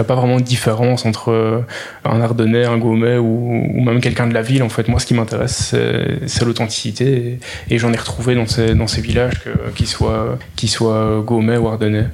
ferais pas vraiment de différence entre un Ardennais, un Gaumet ou, même quelqu'un de la ville. En fait, moi, ce qui m'intéresse, c'est l'authenticité. Et, j'en ai retrouvé dans ces, villages, qu'ils soient, qu ou Ardennais.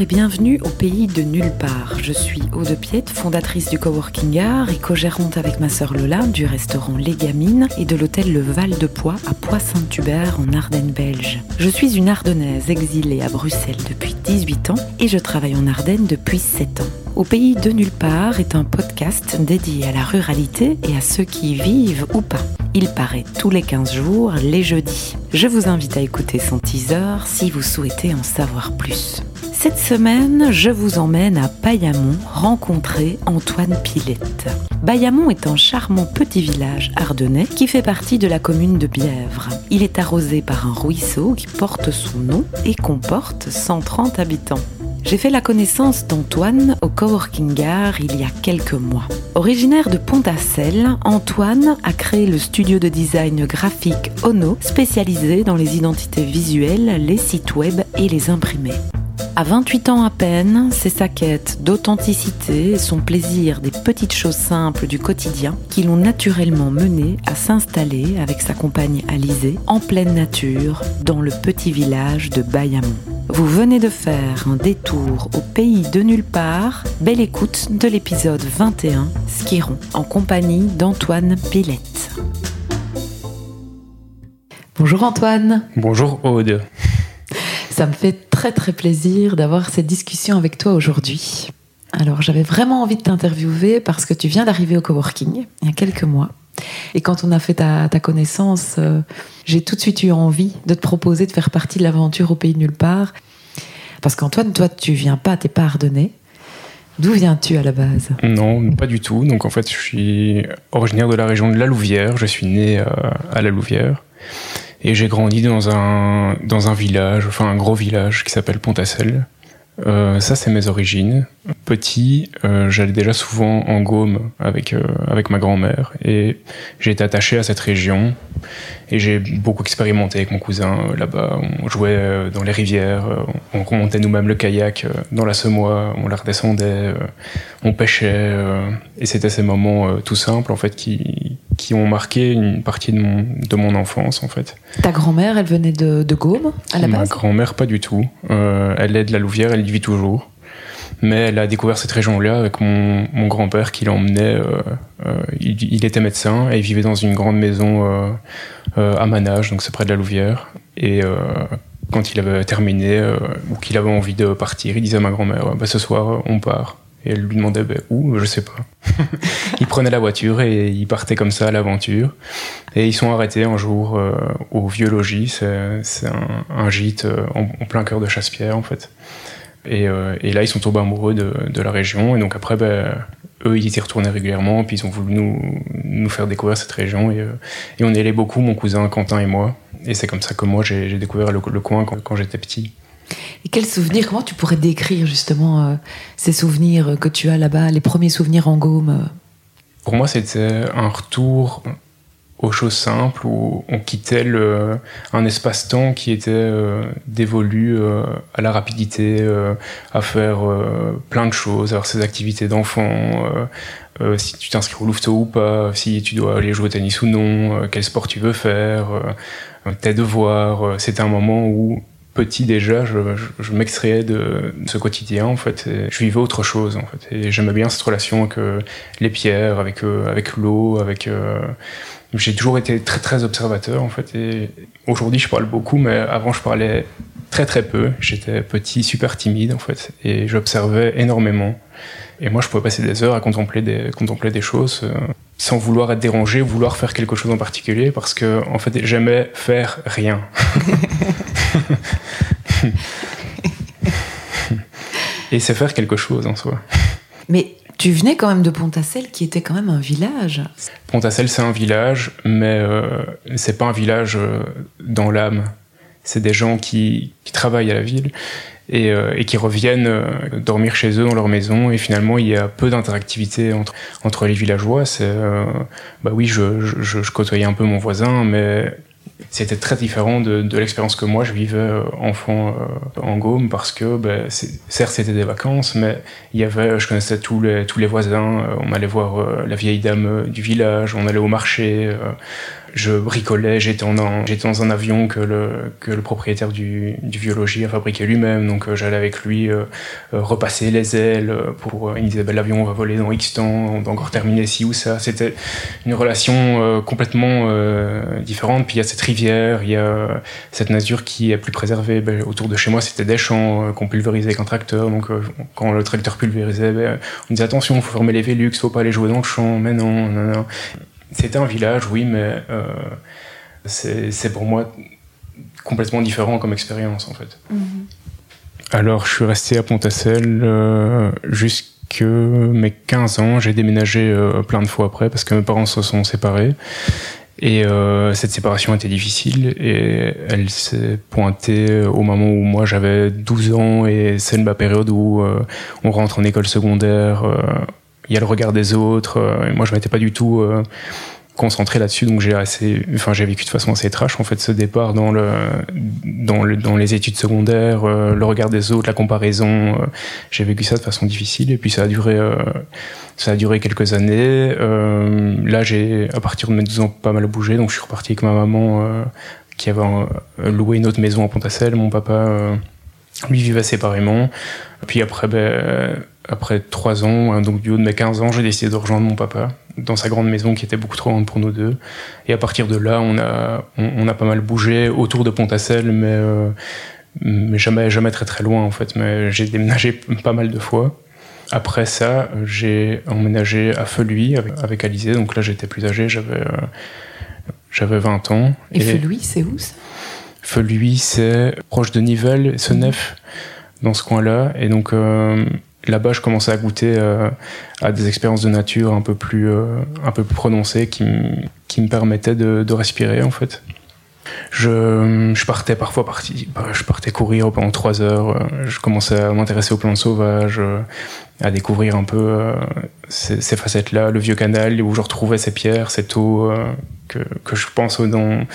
Et bienvenue au pays de nulle part. Je suis Aude Piette, fondatrice du Coworking Art et co-gérante avec ma sœur Lola du restaurant Les Gamines et de l'hôtel Le Val de Poix à Poix-Saint-Hubert en Ardennes belge. Je suis une Ardennaise exilée à Bruxelles depuis 18 ans et je travaille en Ardennes depuis 7 ans. Au pays de nulle part est un podcast dédié à la ruralité et à ceux qui y vivent ou pas. Il paraît tous les 15 jours, les jeudis. Je vous invite à écouter son teaser si vous souhaitez en savoir plus. Cette semaine, je vous emmène à Bayamont rencontrer Antoine Pilette. Bayamont est un charmant petit village ardennais qui fait partie de la commune de Bièvre. Il est arrosé par un ruisseau qui porte son nom et comporte 130 habitants. J'ai fait la connaissance d'Antoine au Coworking il y a quelques mois. Originaire de Pont-à-Celle, Antoine a créé le studio de design graphique Ono, spécialisé dans les identités visuelles, les sites web et les imprimés. À 28 ans à peine, c'est sa quête d'authenticité et son plaisir des petites choses simples du quotidien qui l'ont naturellement mené à s'installer avec sa compagne Alizée en pleine nature dans le petit village de Bayamont. Vous venez de faire un détour au pays de nulle part. Belle écoute de l'épisode 21, Skiron, en compagnie d'Antoine Pilette. Bonjour Antoine. Bonjour Aude. Ça me fait très très plaisir d'avoir cette discussion avec toi aujourd'hui. Alors j'avais vraiment envie de t'interviewer parce que tu viens d'arriver au coworking il y a quelques mois. Et quand on a fait ta, connaissance, euh, j'ai tout de suite eu envie de te proposer de faire partie de l'aventure au pays nulle part. Parce qu'Antoine, toi, tu viens pas, t'es pas. D'où viens-tu à la base? Non, pas du tout. Donc en fait, je suis originaire de la région de la Louvière. Je suis né euh, à la Louvière. Et j'ai grandi dans un, dans un village, enfin un gros village qui s'appelle Pontacelle. Euh, ça, c'est mes origines. Petit, euh, j'allais déjà souvent en Gaume avec, euh, avec ma grand-mère et j'ai été attaché à cette région et j'ai beaucoup expérimenté avec mon cousin là-bas. On jouait dans les rivières, on remontait nous-mêmes le kayak dans la semois, on la redescendait, on pêchait et c'était ces moments tout simples en fait qui, qui ont marqué une partie de mon, de mon enfance en fait. Ta grand-mère, elle venait de, de Gaume à la base? Ma grand-mère, pas du tout. Euh, elle est de la Louvière, elle y vit toujours. Mais elle a découvert cette région-là avec mon, mon grand-père qui l'emmenait. Euh, euh, il, était médecin et il vivait dans une grande maison à Manage, donc c'est près de la Louvière. Et quand il avait terminé ou qu'il avait envie de partir, il disait à ma grand-mère bah, Ce soir, on part. Et elle lui demandait ben, où, je sais pas. il prenait la voiture et il partait comme ça à l'aventure. Et ils sont arrêtés un jour euh, au Vieux Logis, c'est un, un, gîte euh, en, plein cœur de Chasse-Pierre en fait. Et, euh, et, là, ils sont tombés amoureux de, de, la région. Et donc après, ben, eux, ils y retournaient régulièrement. Puis ils ont voulu nous, nous faire découvrir cette région. Et, et on y allait beaucoup, mon cousin Quentin et moi. Et c'est comme ça que moi, j'ai découvert le, le coin quand, quand j'étais petit. Et quels souvenirs, comment tu pourrais décrire justement euh, ces souvenirs que tu as là-bas, les premiers souvenirs en Gaume euh Pour moi, c'était un retour aux choses simples où on quittait le, un espace-temps qui était euh, dévolu à la rapidité, à faire plein de choses, avoir ses activités d'enfant, si tu t'inscris au louveteau ou pas, si tu dois aller jouer au tennis ou non, quel sport tu veux faire, tes devoirs. C'était un moment où petit déjà, je, je, m'extrayais de, ce quotidien en fait. je vivais autre chose en fait. Et j'aimais bien cette relation avec euh, les pierres, avec euh, avec l'eau, avec. Euh, j'ai toujours été très très observateur en fait. Et aujourd'hui, je parle beaucoup, mais avant, je parlais très très peu. J'étais petit, super timide en fait, et j'observais énormément. Et moi, je pouvais passer des heures à contempler des contempler des choses sans vouloir être dérangé, vouloir faire quelque chose en particulier, parce que en fait, j'aimais faire rien. Et c'est faire quelque chose en soi. Mais tu venais quand même de Pontacelle, qui était quand même un village. Pontacelle, c'est un village, mais euh, c'est pas un village euh, dans l'âme. c'est des gens qui, qui, travaillent à la ville et, euh, et qui reviennent dormir chez eux dans leur maison. Et finalement, il y a peu d'interactivité entre, entre les villageois. C'est, bah oui, je, je, je, côtoyais un peu mon voisin, mais c'était très différent de, l'expérience que moi je vivais euh, enfant euh, en Gaume parce que ben, certes c'était des vacances mais il y avait je connaissais tous les tous les voisins on allait voir la vieille dame du village on allait au marché je bricolais, j'étais en, dans un avion que le, que le propriétaire du, du vieux logis a fabriqué lui-même, donc euh, j'allais avec lui euh, euh, repasser les ailes pour, il me disait, bah, l'avion va voler dans X temps, on doit encore terminer ci ou ça. C'était une relation complètement différente. Puis il y a cette rivière, il y a cette nature qui est plus préservée. Ben, autour de chez moi, c'était des champs qu'on pulvérisait avec un tracteur, donc quand le tracteur pulvérisait, ben, on disait attention, faut fermer les Vélux, faut pas aller jouer dans le champ, mais non, non, non. C'était un village, oui, mais euh, c'est pour moi complètement différent comme expérience en fait. Mm -hmm. Alors je suis resté à Pontacelle euh, jusque mes 15 ans. J'ai déménagé euh, plein de fois après parce que mes parents se sont séparés. Et euh, cette séparation était difficile et elle s'est pointée au moment où moi j'avais 12 ans et c'est ma période où euh, on rentre en école secondaire euh, il y a le regard des autres. Euh, moi, je m'étais pas du tout euh, concentré là-dessus, donc j'ai assez, j'ai vécu de façon assez trash en fait ce départ dans le, les études secondaires, euh, le regard des autres, la comparaison. J'ai vécu ça de façon difficile et puis ça a duré, a duré quelques années. Là, j'ai à partir de mes 12 ans pas mal bougé, donc je suis reparti avec ma maman qui avait loué une autre maison à Pontacelle. Mon papa lui vivait séparément. Puis après, ben, après trois ans, hein, donc du haut de mes 15 ans, j'ai décidé de rejoindre mon papa dans sa grande maison qui était beaucoup trop grande pour nous deux. Et à partir de là, on a, on, on a pas mal bougé autour de Pontacelle, mais, euh, mais jamais, jamais très très loin en fait. Mais j'ai déménagé pas mal de fois. Après ça, j'ai emménagé à Feluy avec, avec Alizé, donc là j'étais plus âgé, j'avais euh, j'avais 20 ans. Et, et Feluy, c'est où ça? Feluy, c'est proche de Nivelles, Senef, dans ce coin-là. Et donc euh, là-bas, je commençais à goûter euh, à des expériences de nature un peu plus, euh, un peu plus prononcées qui, qui me permettaient de, respirer en fait. Je, je partais parfois parti, je partais courir pendant trois heures. Je commençais à m'intéresser aux plantes sauvages, à découvrir un peu euh, ces, facettes-là, le vieux canal où je retrouvais ces pierres, cette eau euh, que, que je pense dans,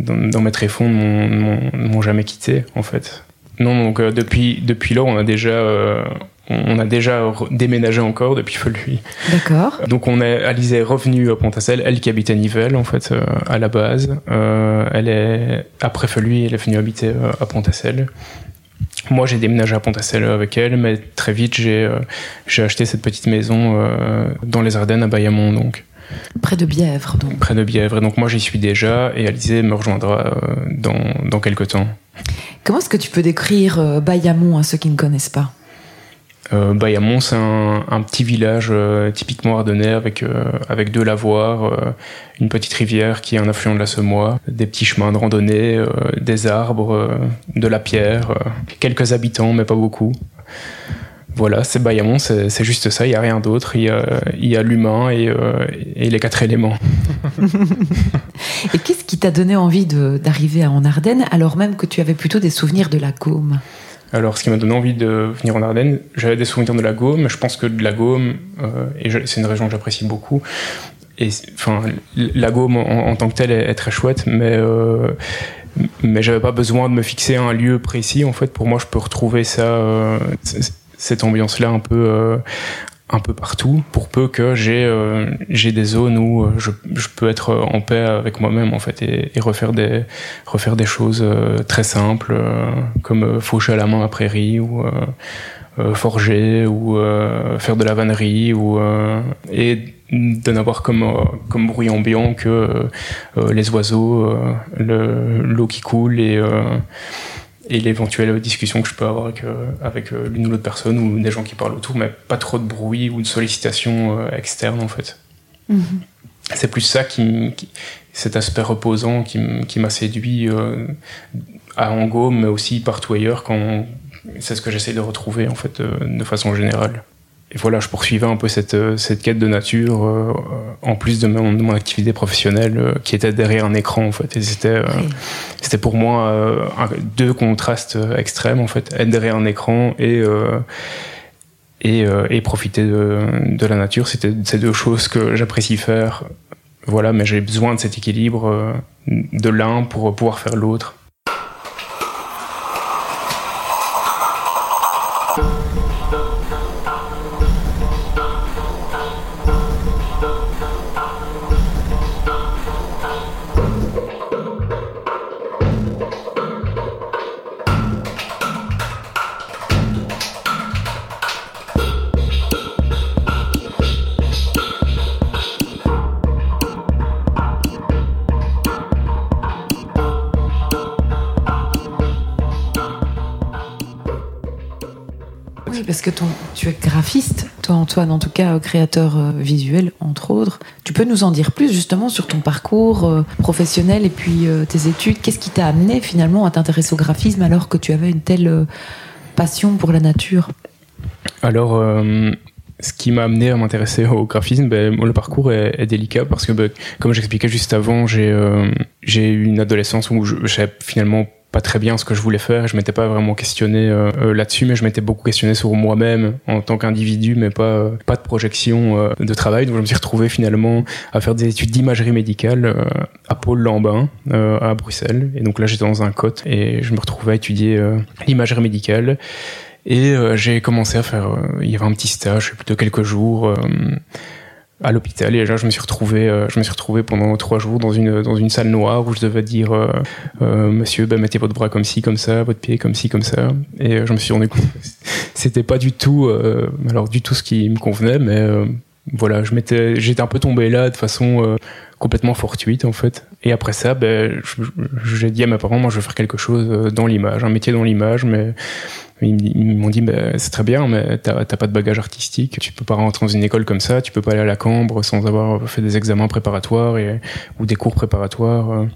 dans, dans mes tréfonds ne m'ont jamais quitté en fait. Non, donc euh, depuis, depuis là, on a déjà, euh, on a déjà déménagé encore depuis Feluy. D'accord. Donc on est, Alice est revenue à Pontacelle, elle qui habite à Nivelles en fait euh, à la base. Euh, elle est après Feluy, elle est venue habiter euh, à Pontacelle. Moi, j'ai déménagé à Pontacelle avec elle, mais très vite, j'ai j'ai acheté cette petite maison dans les Ardennes à Bayamont, donc. Près de Bièvre, donc. Près de Bièvre. Et donc moi, j'y suis déjà, et Alizé me rejoindra dans, dans quelques temps. Comment est-ce que tu peux décrire Bayamont à ceux qui ne connaissent pas? Euh, Bayamont, c'est un, petit village euh, typiquement ardennais avec, euh, avec deux lavoirs, euh, une petite rivière qui est un affluent de la Semois, des petits chemins de randonnée, des arbres, de la pierre, quelques habitants, mais pas beaucoup. Voilà, c'est Bayamont, c'est juste ça, il n'y a rien d'autre. Il y a, l'humain et, les quatre éléments. et qu'est-ce qui t'a donné envie d'arriver en Ardennes alors même que tu avais plutôt des souvenirs de la Gaume alors, ce qui m'a donné envie de venir en Ardennes, j'avais des souvenirs de la Gaume. Je pense que de la Gaume, euh, et c'est une région que j'apprécie beaucoup. Et enfin, la Gaume en, tant que telle est, est très chouette, mais euh, mais j'avais pas besoin de me fixer à un lieu précis. En fait, pour moi, je peux retrouver ça, euh, cette ambiance-là un peu euh, un peu partout, pour peu que j'ai euh, j'ai des zones où je, je, peux être en paix avec moi-même en fait et, et, refaire des refaire des choses euh, très simples euh, comme faucher à la main à prairie ou forger ou faire de la vannerie ou et de n'avoir comme comme bruit ambiant que les oiseaux, l'eau qui coule et et l'éventuelle discussion que je peux avoir avec, euh, avec euh, l'une ou l'autre personne ou des gens qui parlent autour, mais pas trop de bruit ou de sollicitation euh, externe en fait. Mm -hmm. C'est plus ça qui, qui, cet aspect reposant qui, qui m'a séduit à Ango, mais aussi partout ailleurs quand c'est ce que j'essaie de retrouver en fait de façon générale. Et voilà, je poursuivais un peu cette, cette quête de nature en plus de mon, de mon activité professionnelle qui était derrière un écran en fait. Et c'était c'était pour moi deux contrastes extrêmes en fait, être derrière un écran et et, et profiter de, de la nature. C'était ces deux choses que j'apprécie faire voilà, mais j'ai besoin de cet équilibre euh, de l'un pour pouvoir faire l'autre. Toi Antoine, en tout cas créateur euh, visuel, entre autres. Tu peux nous en dire plus justement sur ton parcours euh, professionnel et puis euh, tes études Qu'est-ce qui t'a amené finalement à t'intéresser au graphisme alors que tu avais une telle passion pour la nature? Alors, ce qui m'a amené à m'intéresser au graphisme, ben, le parcours est, délicat parce que, ben, comme j'expliquais juste avant, j'ai eu une adolescence où je savais finalement pas très bien ce que je voulais faire. Je m'étais pas vraiment questionné euh, euh, là-dessus, mais je m'étais beaucoup questionné sur moi-même en tant qu'individu, mais pas euh, pas de projection de travail. Donc je me suis retrouvé finalement à faire des études d'imagerie médicale à Pôle Lambin à Bruxelles. Et donc là j'étais dans un cote et je me retrouvais à étudier l'imagerie médicale. Et j'ai commencé à faire, il y avait un petit stage, plutôt quelques jours à l'hôpital. Et là je me suis retrouvé euh, je me suis retrouvé pendant trois jours dans une dans une salle noire où je devais dire euh, euh, monsieur ben mettez votre bras comme ci comme ça votre pied comme ci comme ça. Et je me suis rendu compte c'était pas du tout alors du tout ce qui me convenait mais voilà je m'étais j'étais un peu tombé là de façon complètement fortuite en fait. Et après ça ben j'ai dit à mes parents moi je veux faire quelque chose dans l'image un métier dans l'image mais ils, m'ont dit, bah, c'est très bien, mais t'as pas de bagage artistique, tu peux pas rentrer dans une école comme ça, tu peux pas aller à la Cambre sans avoir fait des examens préparatoires et, ou des cours préparatoires.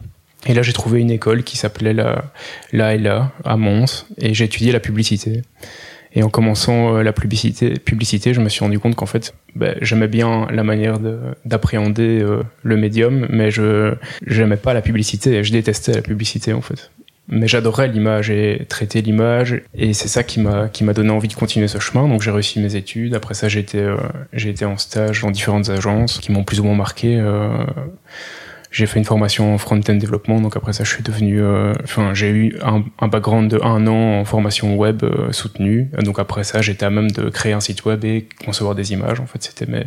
Et là, j'ai trouvé une école qui s'appelait la, la LA à Mons, et j'ai étudié la publicité. Et en commençant euh, la publicité, publicité, je me suis rendu compte qu'en fait, bah, j'aimais bien la manière d'appréhender euh, le médium, mais je j'aimais pas la publicité. Je détestais la publicité en fait mais j'adorais l'image et traiter l'image et c'est ça qui m'a qui m'a donné envie de continuer ce chemin. Donc j'ai réussi mes études. Après ça j'ai été euh, j'ai été en stage dans différentes agences qui m'ont plus ou moins marqué euh, j'ai fait une formation en front-end développement. Donc après ça je suis devenu euh, enfin j'ai eu un, un, background de un an en formation web soutenue. Donc après ça j'étais à même de créer un site web et concevoir des images. En fait c'était mes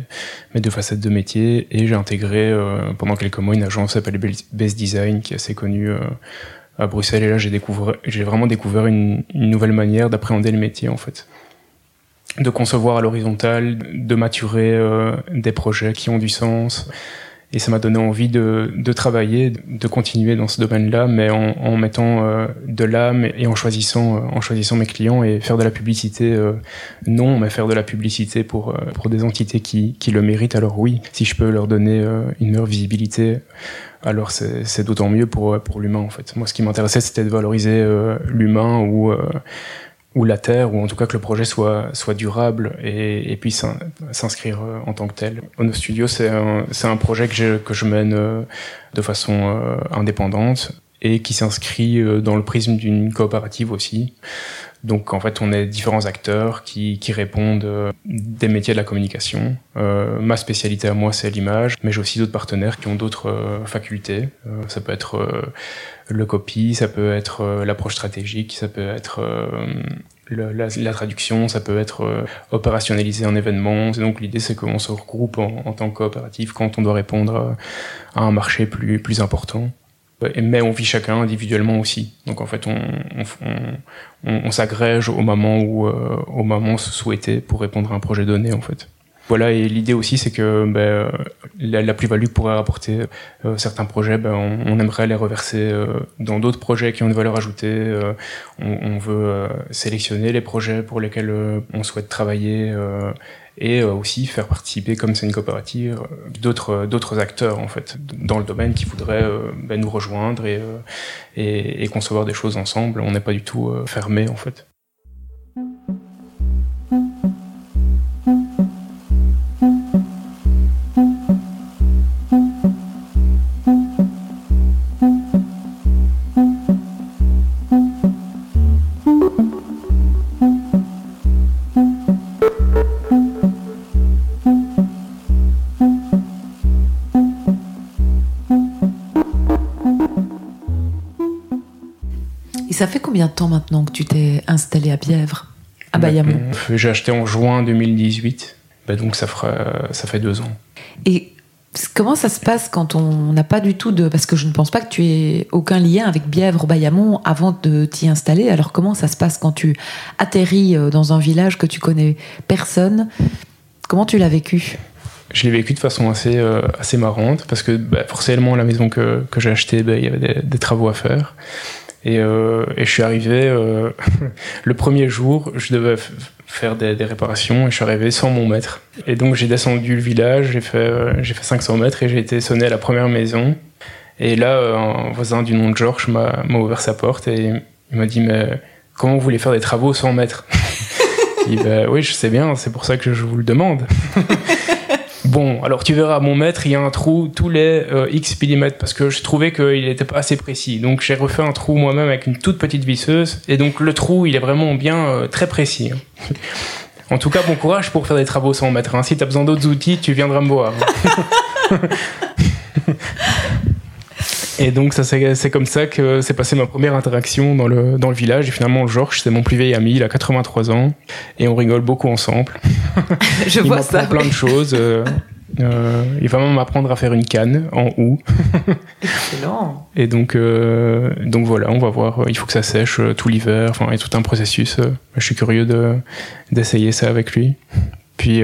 mes deux facettes de métier. Et j'ai intégré pendant quelques mois une agence qui s'appelle Best Design qui est assez connue à Bruxelles. Et là, j'ai vraiment découvert une, nouvelle manière d'appréhender le métier, en fait. De concevoir à l'horizontale, de maturer euh, des projets qui ont du sens. Et ça m'a donné envie de, travailler, de continuer dans ce domaine-là, mais en, en mettant euh, de l'âme et en choisissant, euh, en choisissant mes clients et faire de la publicité, non, mais faire de la publicité pour, pour des entités qui, qui le méritent. Alors oui, si je peux leur donner une meilleure visibilité, alors c'est d'autant mieux pour, pour l'humain en fait. Moi ce qui m'intéressait c'était de valoriser euh, l'humain ou, euh, ou la terre, ou en tout cas que le projet soit, soit durable et, et puisse s'inscrire euh, en tant que tel. Ono Studio c'est un, un projet que que je mène de façon indépendante et qui s'inscrit dans le prisme d'une coopérative aussi. Donc en fait, on est différents acteurs qui, qui répondent euh, des métiers de la communication. Euh, ma spécialité à moi, c'est l'image, mais j'ai aussi d'autres partenaires qui ont d'autres euh, facultés. Euh, ça peut être euh, le copy, ça peut être l'approche stratégique, ça peut être la, la, traduction, ça peut être opérationnalisé en événement. donc l'idée, c'est qu'on se regroupe en, tant que coopérative quand on doit répondre à un marché plus, plus important mais on vit chacun individuellement aussi. Donc en fait, on, on, on, s'agrège au moment où euh, au moment souhaité pour répondre à un projet donné en fait. Voilà, et l'idée aussi, c'est que ben, la, plus-value pourrait apporter euh, certains projets, ben, on, aimerait les reverser euh, dans d'autres projets qui ont une valeur ajoutée. on, on, veut sélectionner les projets pour lesquels on souhaite travailler et euh, aussi faire participer, comme c'est une coopérative, euh, d'autres d'autres acteurs en fait dans le domaine qui voudraient euh, ben, nous rejoindre et, et, et, concevoir des choses ensemble. On n'est pas du tout fermé en fait. Combien de temps maintenant que tu t'es installé à Bièvre, à Bayamon J'ai acheté en juin 2018, bah, donc ça, fera, ça fait deux ans. Et Comment ça se passe quand on n'a pas du tout de... Parce que je ne pense pas que tu aies aucun lien avec Bièvre, Bayamon avant de t'y installer. Alors comment ça se passe quand tu atterris euh, dans un village que tu connais personne? Comment tu l'as vécu? Je l'ai vécu de façon assez, euh, assez marrante parce que bah, forcément la maison que, que j'ai achetée, bah, il y avait des, travaux à faire. Et, euh, et je suis arrivé le premier jour, je devais faire des, réparations et je suis arrivé sans mon maître. Et donc j'ai descendu le village, j'ai fait, euh, j'ai fait 500 mètres et j'ai été sonné à la première maison. Et là, euh, un voisin du nom de Georges m'a, ouvert sa porte et il m'a dit Mais comment vous voulez faire des travaux sans maître? Il dit bah, Oui, je sais bien, c'est pour ça que je vous le demande. Bon, alors tu verras, mon mètre, il y a un trou tous les euh, X mm parce que je trouvais qu'il n'était pas assez précis. Donc j'ai refait un trou moi-même avec une toute petite visseuse et donc le trou, il est vraiment bien euh, très précis. Hein. En tout cas, bon courage pour faire des travaux sans mètre. Hein. Si tu as besoin d'autres outils, tu viendras me voir. Et donc ça c'est comme ça que s'est passée ma première interaction dans le, dans le village. Et finalement, Georges, c'est mon plus vieil ami, il a 83 ans. Et on rigole beaucoup ensemble. Je il vois ça. plein de choses. Euh, euh, il va même m'apprendre à faire une canne en houx. Excellent. Et donc, euh, donc voilà, on va voir. Il faut que ça sèche tout l'hiver. Enfin, il y a tout un processus. Je suis curieux d'essayer ça avec lui. Puis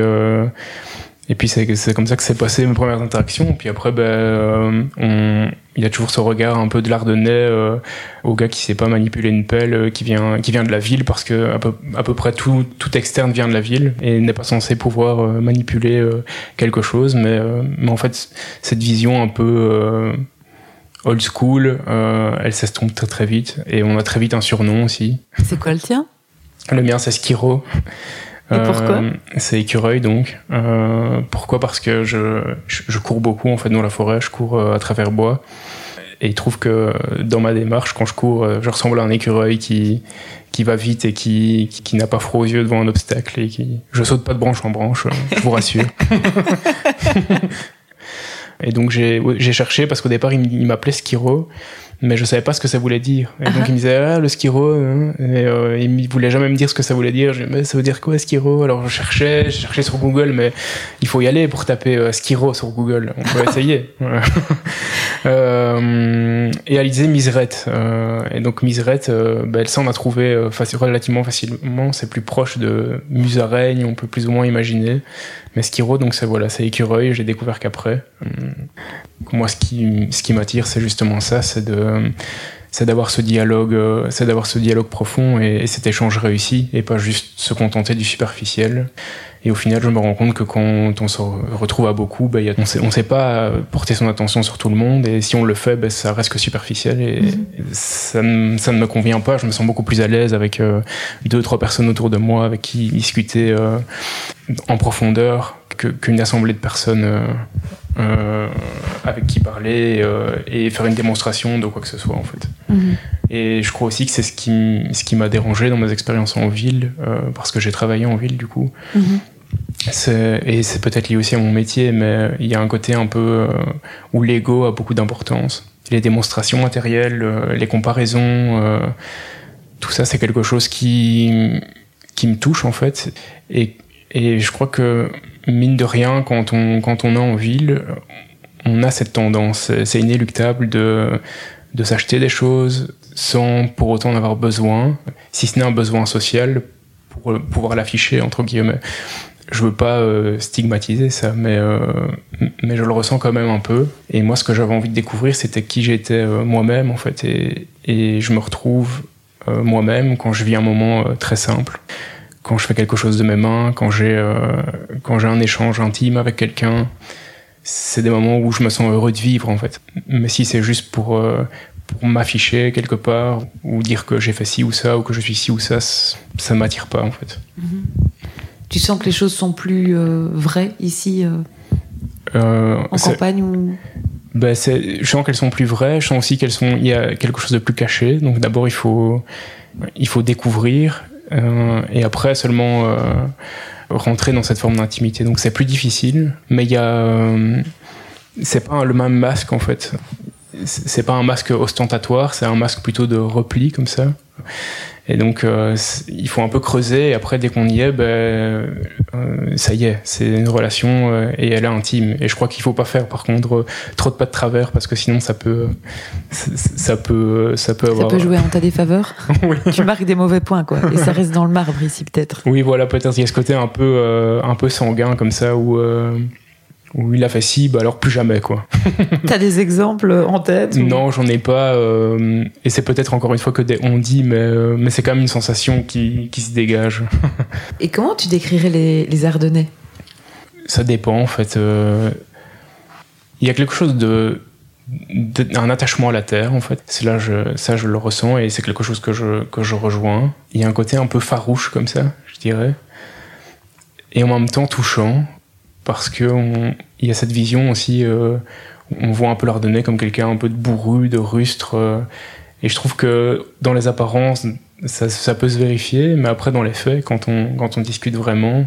et puis c'est comme ça que s'est passé mes premières interactions. Puis après, ben, euh, on, il y a toujours ce regard un peu de l'Ardennais euh, au gars qui sait pas manipuler une pelle, euh, qui vient qui vient de la ville parce que à peu, à peu près tout tout externe vient de la ville et n'est pas censé pouvoir manipuler quelque chose. Mais mais en fait, cette vision un peu old school, elle s'estompe très très vite et on a très vite un surnom aussi. C'est quoi le tien? Le mien, c'est Skiro. Et pourquoi euh, C'est écureuil donc. Euh, pourquoi? Parce que je, je, cours beaucoup en fait dans la forêt, je cours euh, à travers bois. Et il trouve que dans ma démarche, quand je cours, je ressemble à un écureuil qui, qui va vite et qui, qui, n'a pas froid aux yeux devant un obstacle. Et qui... Je saute pas de branche en branche, je vous rassure. et donc j'ai cherché, parce qu'au départ il m'appelait Skiro mais je savais pas ce que ça voulait dire. Et donc uh-huh. il me disait ah le skiro, hein. et euh, il voulait jamais me dire ce que ça voulait dire. Je mais ça veut dire quoi skiro? Alors je cherchais, je cherchais sur Google, mais il faut y aller pour taper euh, skiro sur Google. On peut essayer. euh, et elle disait miserette. Euh, et donc miserette, euh, ben, elle s'en a trouvé euh, relativement facilement. C'est plus proche de musaraigne, on peut plus ou moins imaginer. Mais skiro, donc c'est voilà, c'est écureuil. J'ai découvert qu'après. Hum, moi, ce qui, ce qui m'attire, c'est justement ça, c'est de, c'est d'avoir ce dialogue, euh, c'est d'avoir ce dialogue profond et, cet échange réussi, et pas juste se contenter du superficiel. Et au final, je me rends compte que quand on se retrouve à beaucoup, bah, on sait, on sait pas porter son attention sur tout le monde, et si on le fait, bah, ça reste que superficiel, et, mhm. ça, ne, ça, ne me convient pas. Je me sens beaucoup plus à l'aise avec euh, deux, trois personnes autour de moi avec qui discuter euh, en profondeur qu'une assemblée de personnes euh, avec qui parler euh, et faire une démonstration de quoi que ce soit en fait. Mhm. Et je crois aussi que c'est ce qui, ce qui m'a dérangé dans mes expériences en ville, euh, parce que j'ai travaillé en ville du coup. Mhm. Et c'est peut-être lié aussi à mon métier, mais il y a un côté un peu où l'ego a beaucoup d'importance. Les démonstrations matérielles, les comparaisons, tout ça c'est quelque chose qui, qui me touche en fait. Et, et je crois que mine de rien, quand on, quand on est en ville, on a cette tendance, c'est inéluctable de, de s'acheter des choses sans pour autant en avoir besoin, si ce n'est un besoin social pour pouvoir l'afficher, entre guillemets. Je veux pas euh, stigmatiser ça, mais, euh, mais je le ressens quand même un peu. Et moi, ce que j'avais envie de découvrir, c'était qui j'étais euh, moi-même, en fait. Et, et je me retrouve moi-même quand je vis un moment très simple quand je fais quelque chose de mes mains, quand j'ai euh, quand j'ai un échange intime avec quelqu'un, c'est des moments où je me sens heureux de vivre en fait. Mais si c'est juste pour euh, pour m'afficher quelque part ou dire que j'ai fait ci ou ça ou que je suis ci ou ça, ça m'attire pas en fait. Mm-hmm. Tu sens que les choses sont plus euh, vraies ici en campagne ou? Ben je sens qu'elles sont plus vraies. Je sens aussi qu'elles sont il y a quelque chose de plus caché. Donc d'abord il faut il faut découvrir euh, et après seulement euh, rentrer dans cette forme d'intimité. Donc c'est plus difficile, mais il y a euh, c'est pas le même masque en fait. C'est pas un masque ostentatoire, c'est un masque plutôt de repli comme ça. et donc, euh, il faut un peu creuser. Et après, dès qu'on y est, ben, euh, ça y est, c'est une relation euh, et elle est intime. Et je crois qu'il faut pas faire, par contre, trop de pas de travers parce que sinon, ça peut, ça peut, ça peut avoir. Ça peut jouer en ta défaveur. oui. Tu marques des mauvais points, quoi. Et ça reste dans le marbre ici, peut-être. Oui, voilà, peut-être il y a ce côté un peu, un peu sanguin comme ça où où il a fait si, bah alors plus jamais quoi. T'as des exemples en tête Non, j'en ai pas. Euh, et c'est peut-être encore une fois que des on dit, mais, euh, mais c'est quand même une sensation qui, qui se dégage. et comment tu décrirais les, les Ardennais? Ça dépend en fait. Euh, il y a quelque chose de, un attachement à la terre en fait. C'est là je, ça je le ressens et c'est quelque chose que je que je rejoins. Il y a un côté un peu farouche comme ça, je dirais, et en même temps touchant parce qu'il y a cette vision aussi, euh, on voit un peu l'Ardennais comme quelqu'un un peu de bourru, de rustre, euh, et je trouve que dans les apparences, ça, peut se vérifier, mais après dans les faits, quand on, discute vraiment,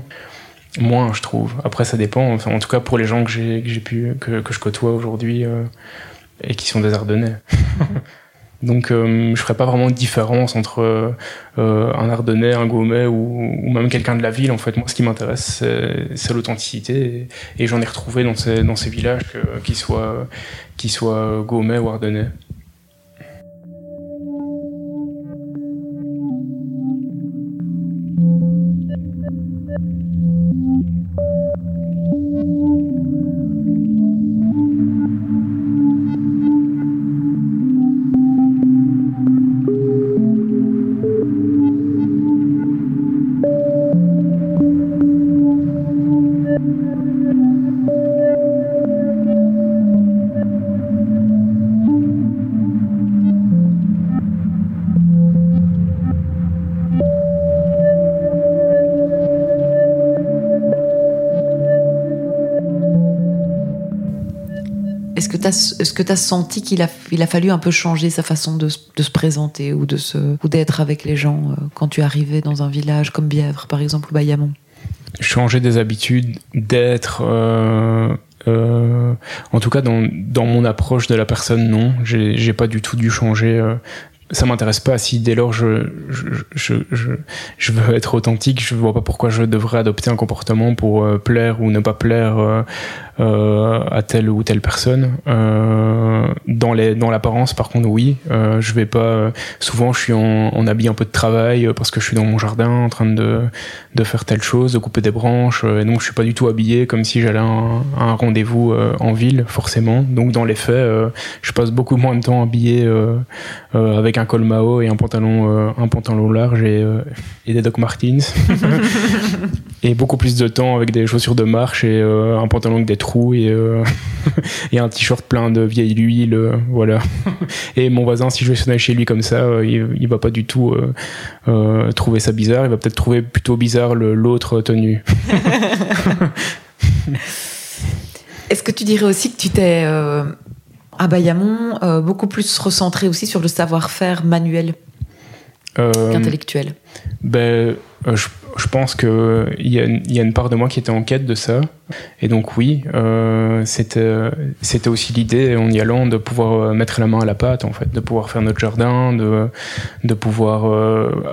moins je trouve. Après ça dépend, enfin, en tout cas pour les gens que j'ai pu que, que, je côtoie aujourd'hui euh, et qui sont des Ardennais. Donc euh, je ferais pas vraiment de différence entre euh, un Ardennais, un Gaumet ou, même quelqu'un de la ville. En fait, moi, ce qui m'intéresse, c'est l'authenticité, et, j'en ai retrouvé dans ces, dans villages, qu'ils soient, qu soient ou Ardennais. Est-ce que tu as senti qu'il a, fallu un peu changer sa façon de, se présenter ou, d'être avec les gens euh, quand tu arrivais dans un village comme Bièvre, par exemple, ou Bayamon? Changer des habitudes, d'être. Euh, euh, en tout cas, dans, mon approche de la personne, non. J'ai pas du tout dû changer ça m'intéresse pas si dès lors je, je, je, je, veux être authentique, je vois pas pourquoi je devrais adopter un comportement pour euh, plaire ou ne pas plaire euh, euh, à telle ou telle personne. Dans les dans l'apparence, par contre, oui, je vais pas. Souvent, je suis en, en, habit un peu de travail parce que je suis dans mon jardin en train de de faire telle chose, de couper des branches, et donc je suis pas du tout habillé comme si j'allais à un, un rendez-vous en ville, forcément. Donc dans les faits, je passe beaucoup moins de temps habillé avec un col Mao et un pantalon, euh, un pantalon large et, euh, et des Doc Martens. et beaucoup plus de temps avec des chaussures de marche et euh, un pantalon avec des trous et, et un t-shirt plein de vieille huile. voilà. et mon voisin, si je vais sonner chez lui comme ça, il, il va pas du tout trouver ça bizarre. Il va peut-être trouver plutôt bizarre l'autre tenue. Est-ce que tu dirais aussi que tu t'es à Bayamon, euh, beaucoup plus recentré aussi sur le savoir-faire manuel euh, qu'intellectuel ben, euh, je, pense qu'il y, a, y a une part de moi qui était en quête de ça. Et donc oui, c'était c'était aussi l'idée en y allant de pouvoir mettre la main à la pâte, en fait, de pouvoir faire notre jardin, de, de pouvoir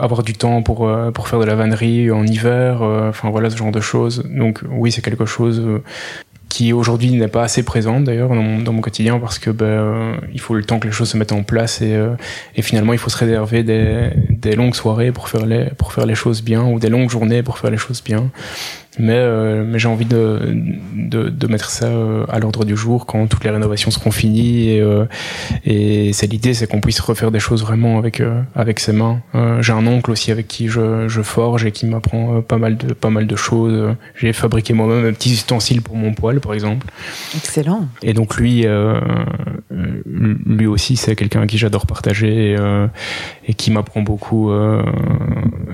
avoir du temps pour, pour faire de la vannerie en hiver, enfin voilà ce genre de choses. Donc oui, c'est quelque chose qui aujourd'hui n'est pas assez présente d'ailleurs dans, mon quotidien parce que euh, il faut le temps que les choses se mettent en place et, euh, et finalement il faut se réserver des, des, longues soirées pour faire les pour faire les choses bien ou des longues journées pour faire les choses bien mais, euh, mais j'ai envie de, de, de, mettre ça euh, à l'ordre du jour quand toutes les rénovations seront finies. Et, euh, et c'est l'idée, c'est qu'on puisse refaire des choses vraiment avec, avec ses mains. j'ai un oncle aussi avec qui je, je forge et qui m'apprend pas, mal de, pas mal de choses. J'ai fabriqué moi-même un petit ustensile pour mon poêle, par exemple. Excellent. Et donc lui, lui aussi, c'est quelqu'un à qui j'adore partager et, et qui m'apprend beaucoup,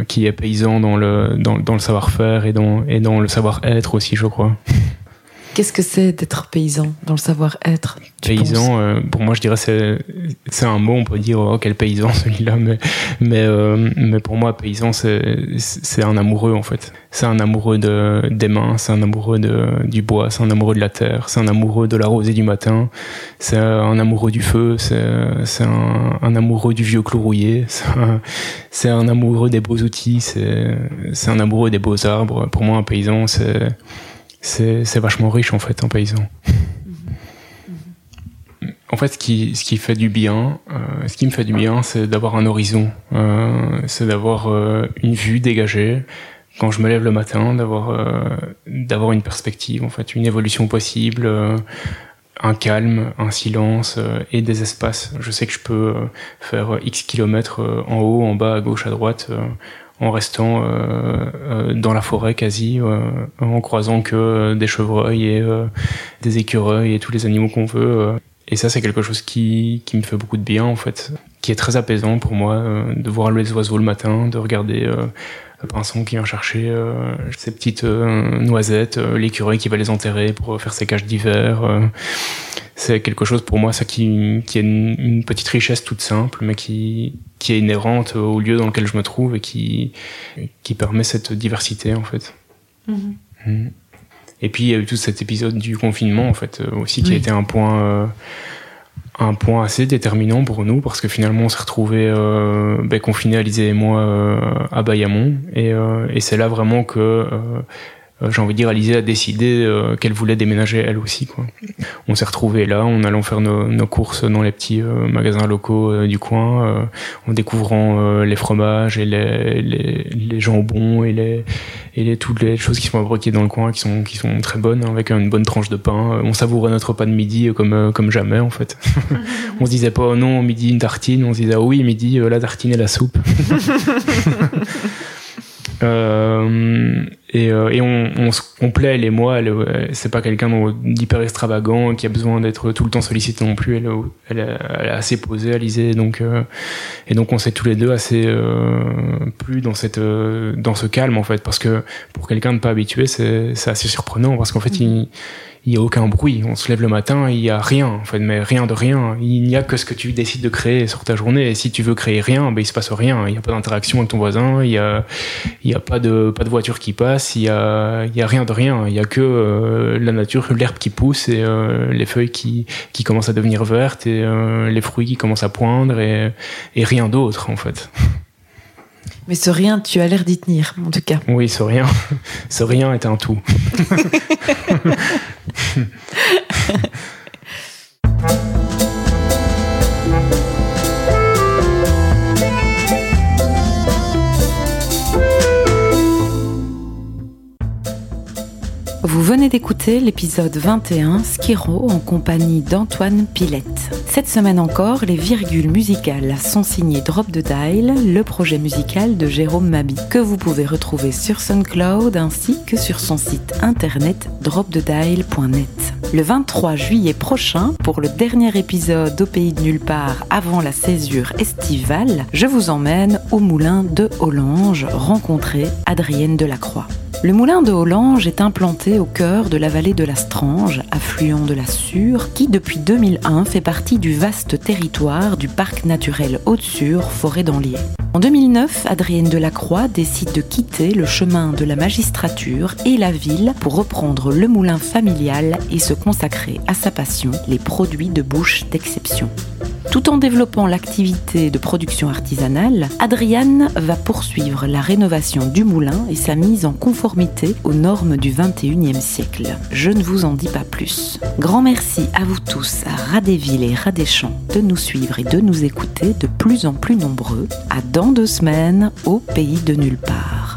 qui est paysan dans le, dans, dans le savoir-faire et dans, et dans le savoir-être aussi, je crois. Qu'est-ce que c'est d'être paysan dans le savoir-être Paysan, euh, pour moi, je dirais c'est c'est un mot. On peut dire oh quel paysan celui-là, mais mais euh, mais pour moi, paysan c'est c'est un amoureux en fait. C'est un amoureux de des mains, c'est un amoureux de du bois, c'est un amoureux de la terre, c'est un amoureux de la rosée du matin, c'est un amoureux du feu, c'est c'est un, amoureux du vieux clou rouillé, c'est un, un amoureux des beaux outils, c'est c'est un amoureux des beaux arbres. Pour moi, un paysan, c'est c'est vachement riche en fait, un paysan. En fait, ce qui, ce qui fait du bien, euh, ce qui me fait du bien, c'est d'avoir un horizon, euh, c'est d'avoir euh, une vue dégagée quand je me lève le matin, d'avoir d'avoir une perspective, en fait, une évolution possible, un calme, un silence et des espaces. Je sais que je peux faire X kilomètres en haut, en bas, à gauche, à droite en restant euh, euh, dans la forêt quasi, euh, en croisant que des chevreuils et des écureuils et tous les animaux qu'on veut. Et ça, c'est quelque chose qui, qui me fait beaucoup de bien, en fait, qui est très apaisant pour moi, de voir les oiseaux le matin, de regarder le pinson qui vient chercher euh, ses petites noisettes, l'écureuil qui va les enterrer pour faire ses caches d'hiver. c'est quelque chose pour moi, ça qui, qui est une, petite richesse toute simple, mais qui, qui est inhérente au lieu dans lequel je me trouve et qui, qui permet cette diversité en fait. Mhm. Mm. Et puis il y a eu tout cet épisode du confinement en fait euh, aussi qui a été un point euh, un point assez déterminant pour nous parce que finalement on s'est retrouvé euh, ben, confinés Alizé et moi euh, à Bayamon. Et, et c'est là vraiment que euh, j'ai envie de dire, Alizé a décidé euh, qu'elle voulait déménager elle aussi. Quoi. On s'est retrouvés là, en allant faire nos, nos courses dans les petits euh, magasins locaux du coin, en découvrant les fromages et les, les, les, jambons et, les, et les, toutes les choses qui sont fabriquées dans le coin, qui sont, qui sont très bonnes, avec une bonne tranche de pain. On savourait notre repas de midi comme, comme jamais, en fait. on se disait pas, oh non, midi une tartine, on se disait, ah oui, midi la tartine et la soupe. Euh, et, euh, on, se complaît, elle et moi. Elle, c'est pas quelqu'un d'hyper extravagant qui a besoin d'être tout le temps sollicité non plus. Elle, est assez posée, Alizée. Donc, euh, et donc on s'est tous les deux assez euh, plus dans cette, dans ce calme en fait, parce que pour quelqu'un de pas habitué, c'est, assez surprenant parce qu'en fait, mm. il il y a aucun bruit. On se lève le matin, il y a rien, en fait, mais rien de rien. Il n'y a que ce que tu décides de créer sur ta journée. Et si tu veux créer rien, ben il se passe rien. Il n'y a pas d'interaction avec ton voisin. Il y a, il y a pas de, pas de voiture qui passe. Il y a, il y a rien de rien. Il y a que euh, la nature, l'herbe qui pousse et euh, les feuilles qui, qui commencent à devenir vertes et euh, les fruits qui commencent à poindre et, et rien d'autre, en fait. Mais ce rien, tu as l'air d'y tenir, en tout cas. Oui, ce rien, ce rien est un tout. Vous venez d'écouter l'épisode 21 Skiro en compagnie d'Antoine Pilette. Cette semaine encore, les virgules musicales sont signées Drop the Dial, le projet musical de Jérôme Mabi, que vous pouvez retrouver sur SoundCloud ainsi que sur son site internet dropthedial.net. Le 23 juillet prochain, pour le dernier épisode au pays de nulle part avant la césure estivale, je vous emmène au moulin de Hollange rencontrer Adrienne Delacroix. Le moulin de Hollange est implanté au cœur de la vallée de la Strange, affluent de la Sûre, qui depuis 2001 fait partie du vaste territoire du parc naturel Haute-Sûre, forêt d'Anlier. En 2009, Adrienne Delacroix décide de quitter le chemin de la magistrature et la ville pour reprendre le moulin familial et se consacrer à sa passion, les produits de bouche d'exception. Tout en développant l'activité de production artisanale, Adrienne va poursuivre la rénovation du moulin et sa mise en conformité aux normes du 21e siècle. Je ne vous en dis pas plus. Grand merci à vous tous, à Radéville et Radéchamps, de nous suivre et de nous écouter de plus en plus nombreux. À dans deux semaines au pays de nulle part.